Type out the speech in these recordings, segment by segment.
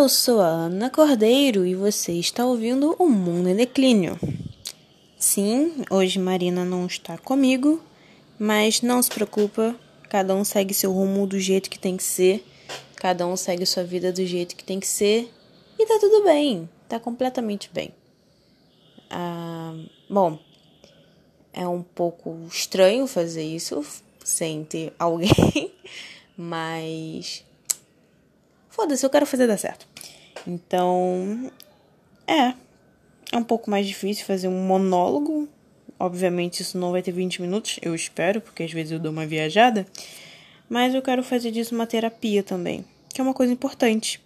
Eu sou a Ana Cordeiro e você está ouvindo O Mundo em Declínio. Sim, hoje Marina não está comigo, mas não se preocupa, cada um segue seu rumo do jeito que tem que ser, cada um segue sua vida do jeito que tem que ser e tá tudo bem, tá completamente bem. Ah, bom, é um pouco estranho fazer isso sem ter alguém, mas foda-se, eu quero fazer dar certo. Então, é. É um pouco mais difícil fazer um monólogo. Obviamente, isso não vai ter 20 minutos, eu espero, porque às vezes eu dou uma viajada. Mas eu quero fazer disso uma terapia também, que é uma coisa importante.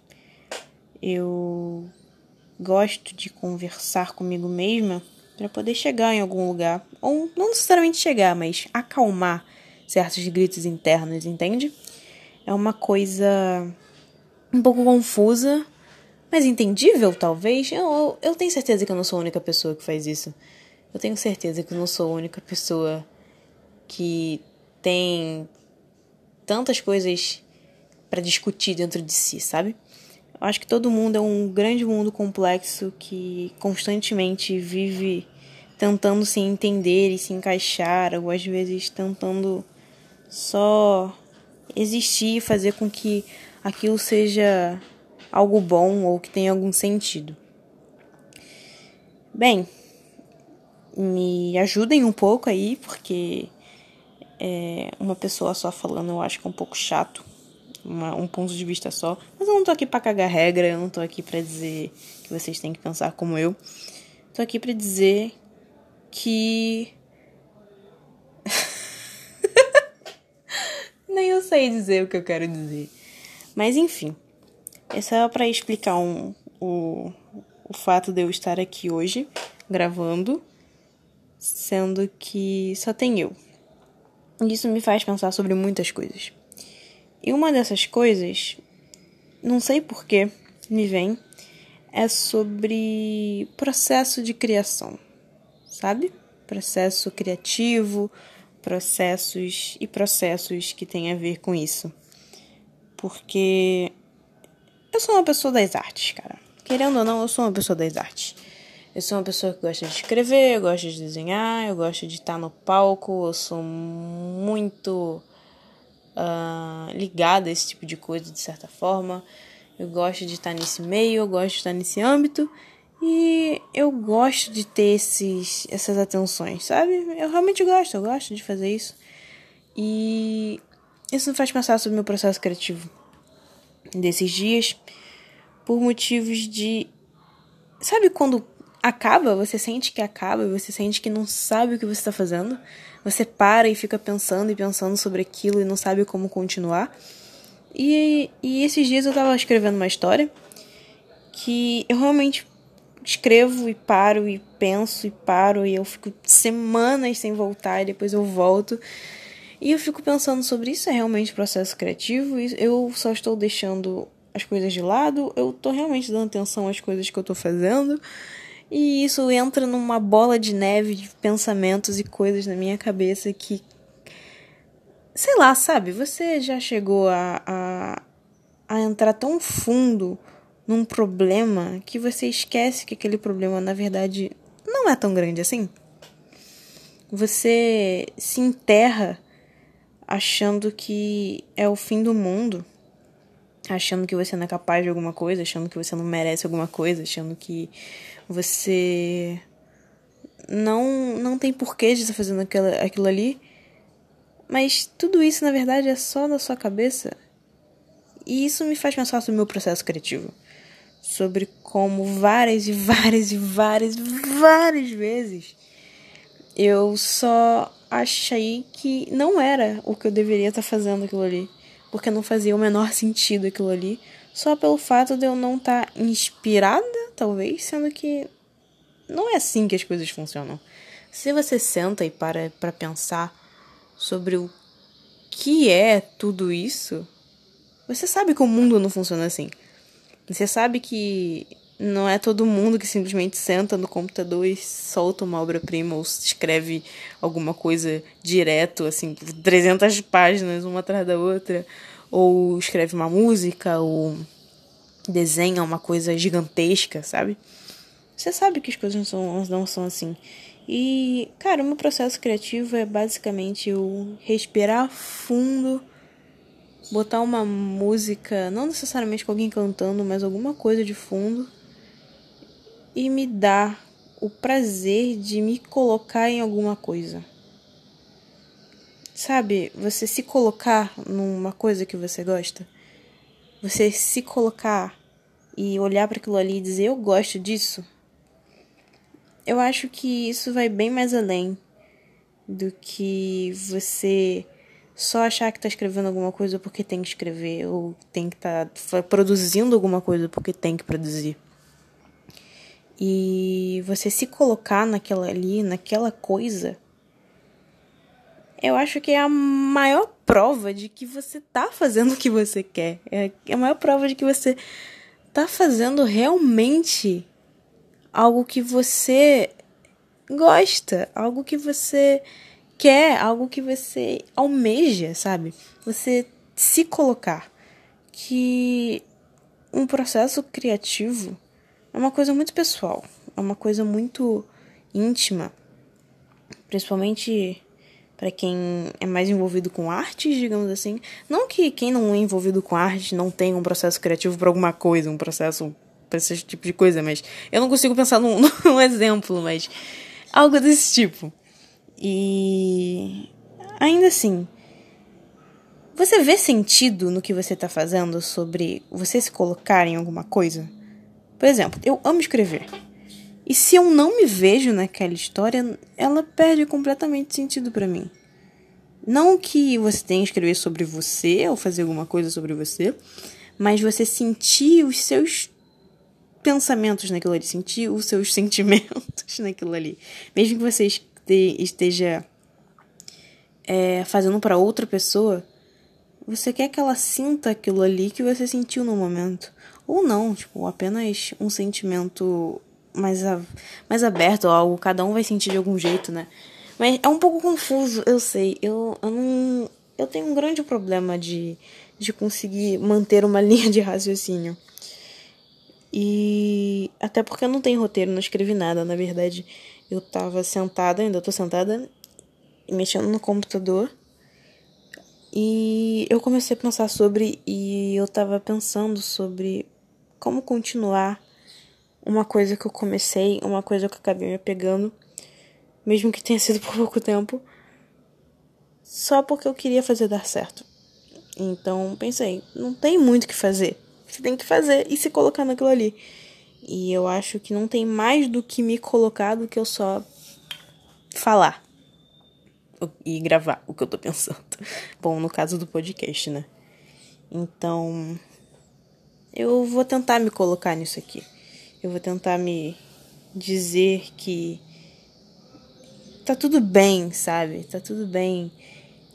Eu gosto de conversar comigo mesma para poder chegar em algum lugar, ou não necessariamente chegar, mas acalmar certos gritos internos, entende? É uma coisa um pouco confusa, mas entendível, talvez. Eu, eu tenho certeza que eu não sou a única pessoa que faz isso. Eu tenho certeza que eu não sou a única pessoa que tem tantas coisas para discutir dentro de si, sabe? Eu acho que todo mundo é um grande mundo complexo que constantemente vive tentando se entender e se encaixar, ou às vezes tentando só existir e fazer com que aquilo seja algo bom ou que tenha algum sentido. Bem, me ajudem um pouco aí, porque é, uma pessoa só falando eu acho que é um pouco chato, uma, um ponto de vista só. Mas eu não tô aqui pra cagar regra, eu não tô aqui pra dizer que vocês têm que pensar como eu. Tô aqui pra dizer que. Nem eu sei dizer o que eu quero dizer. Mas enfim, é só para explicar um, o, o fato de eu estar aqui hoje gravando, sendo que só tem eu. Isso me faz pensar sobre muitas coisas. E uma dessas coisas, não sei porquê, me vem, é sobre processo de criação, sabe? Processo criativo, processos e processos que têm a ver com isso porque eu sou uma pessoa das artes, cara. Querendo ou não, eu sou uma pessoa das artes. Eu sou uma pessoa que gosta de escrever, eu gosto de desenhar, eu gosto de estar no palco, eu sou muito uh, ligada a esse tipo de coisa, de certa forma. Eu gosto de estar nesse meio, eu gosto de estar nesse âmbito e eu gosto de ter esses, essas atenções, sabe? Eu realmente gosto, eu gosto de fazer isso. E isso me faz pensar sobre o meu processo criativo desses dias por motivos de. Sabe quando acaba, você sente que acaba, você sente que não sabe o que você está fazendo? Você para e fica pensando e pensando sobre aquilo e não sabe como continuar. E, e esses dias eu estava escrevendo uma história que eu realmente escrevo e paro e penso e paro e eu fico semanas sem voltar e depois eu volto e eu fico pensando sobre isso é realmente processo criativo? Eu só estou deixando as coisas de lado? Eu estou realmente dando atenção às coisas que eu estou fazendo? E isso entra numa bola de neve de pensamentos e coisas na minha cabeça que. Sei lá, sabe? Você já chegou a, a, a entrar tão fundo num problema que você esquece que aquele problema, na verdade, não é tão grande assim? Você se enterra achando que é o fim do mundo, achando que você não é capaz de alguma coisa, achando que você não merece alguma coisa, achando que você não não tem porquê de estar fazendo aquilo, aquilo ali. Mas tudo isso, na verdade, é só na sua cabeça. E isso me faz pensar sobre o meu processo criativo. Sobre como várias e várias e várias, várias vezes eu só achei que não era o que eu deveria estar tá fazendo aquilo ali. Porque não fazia o menor sentido aquilo ali. Só pelo fato de eu não estar tá inspirada, talvez, sendo que não é assim que as coisas funcionam. Se você senta e para para pensar sobre o que é tudo isso, você sabe que o mundo não funciona assim. Você sabe que não é todo mundo que simplesmente senta no computador e solta uma obra-prima ou escreve alguma coisa direto, assim, 300 páginas uma atrás da outra, ou escreve uma música, ou desenha uma coisa gigantesca, sabe? Você sabe que as coisas não são, não são assim. E, cara, o meu processo criativo é basicamente eu respirar fundo, botar uma música, não necessariamente com alguém cantando, mas alguma coisa de fundo, e me dar o prazer de me colocar em alguma coisa. Sabe, você se colocar numa coisa que você gosta. Você se colocar e olhar para aquilo ali e dizer eu gosto disso. Eu acho que isso vai bem mais além do que você só achar que está escrevendo alguma coisa porque tem que escrever ou tem que estar tá produzindo alguma coisa porque tem que produzir. E você se colocar naquela ali, naquela coisa, eu acho que é a maior prova de que você tá fazendo o que você quer. É, a maior prova de que você tá fazendo realmente algo que você gosta, algo que você quer, algo que você almeja, sabe? Você se colocar que um processo criativo é uma coisa muito pessoal, é uma coisa muito íntima, principalmente para quem é mais envolvido com artes, digamos assim. Não que quem não é envolvido com arte não tenha um processo criativo para alguma coisa, um processo para esse tipo de coisa, mas eu não consigo pensar num, num exemplo, mas algo desse tipo. E ainda assim, você vê sentido no que você está fazendo sobre você se colocar em alguma coisa? Por exemplo, eu amo escrever. E se eu não me vejo naquela história, ela perde completamente sentido para mim. Não que você tenha que escrever sobre você ou fazer alguma coisa sobre você, mas você sentir os seus pensamentos naquilo ali, sentir os seus sentimentos naquilo ali. Mesmo que você esteja é, fazendo para outra pessoa, você quer que ela sinta aquilo ali que você sentiu no momento. Ou não, tipo, apenas um sentimento mais, a, mais aberto ou algo, cada um vai sentir de algum jeito, né? Mas é um pouco confuso, eu sei. Eu, eu não. Eu tenho um grande problema de, de conseguir manter uma linha de raciocínio. E até porque eu não tenho roteiro, não escrevi nada. Na verdade, eu tava sentada, ainda tô sentada, mexendo no computador. E eu comecei a pensar sobre. E eu tava pensando sobre como continuar uma coisa que eu comecei, uma coisa que eu acabei me pegando, mesmo que tenha sido por pouco tempo, só porque eu queria fazer dar certo. Então pensei, não tem muito o que fazer. Você tem que fazer e se colocar naquilo ali. E eu acho que não tem mais do que me colocar do que eu só falar e gravar o que eu tô pensando. Bom, no caso do podcast, né? Então, eu vou tentar me colocar nisso aqui. Eu vou tentar me dizer que tá tudo bem, sabe? Tá tudo bem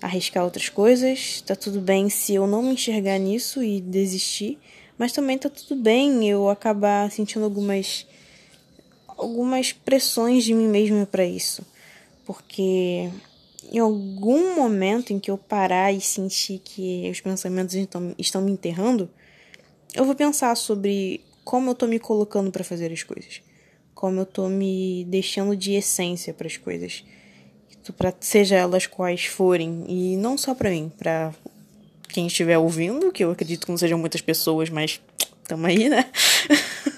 arriscar outras coisas, tá tudo bem se eu não me enxergar nisso e desistir, mas também tá tudo bem eu acabar sentindo algumas algumas pressões de mim mesma para isso. Porque em algum momento em que eu parar e sentir que os pensamentos estão, estão me enterrando, eu vou pensar sobre como eu tô me colocando para fazer as coisas, como eu tô me deixando de essência para as coisas, para seja elas quais forem e não só para mim, para quem estiver ouvindo, que eu acredito que não sejam muitas pessoas, mas tamo aí, né?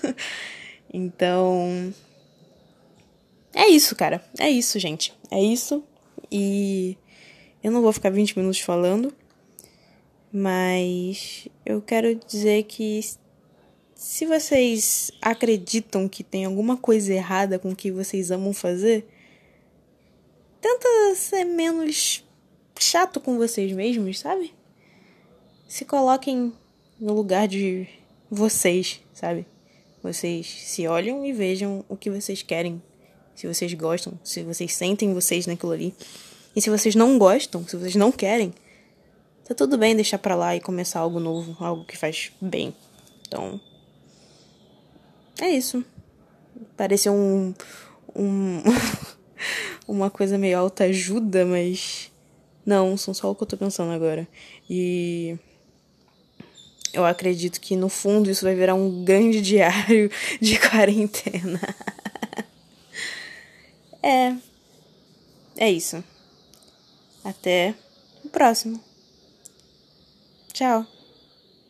então, é isso, cara. É isso, gente. É isso. E eu não vou ficar 20 minutos falando, mas eu quero dizer que se vocês acreditam que tem alguma coisa errada com o que vocês amam fazer, tenta ser menos chato com vocês mesmos, sabe? Se coloquem no lugar de vocês, sabe? Vocês se olham e vejam o que vocês querem, se vocês gostam, se vocês sentem vocês naquilo ali. E se vocês não gostam, se vocês não querem, tá tudo bem deixar pra lá e começar algo novo, algo que faz bem. Então, é isso. Pareceu um. um uma coisa meio alta ajuda, mas. Não, são só o que eu tô pensando agora. E. eu acredito que no fundo isso vai virar um grande diário de quarentena. é. É isso. Até o próximo. Tchau.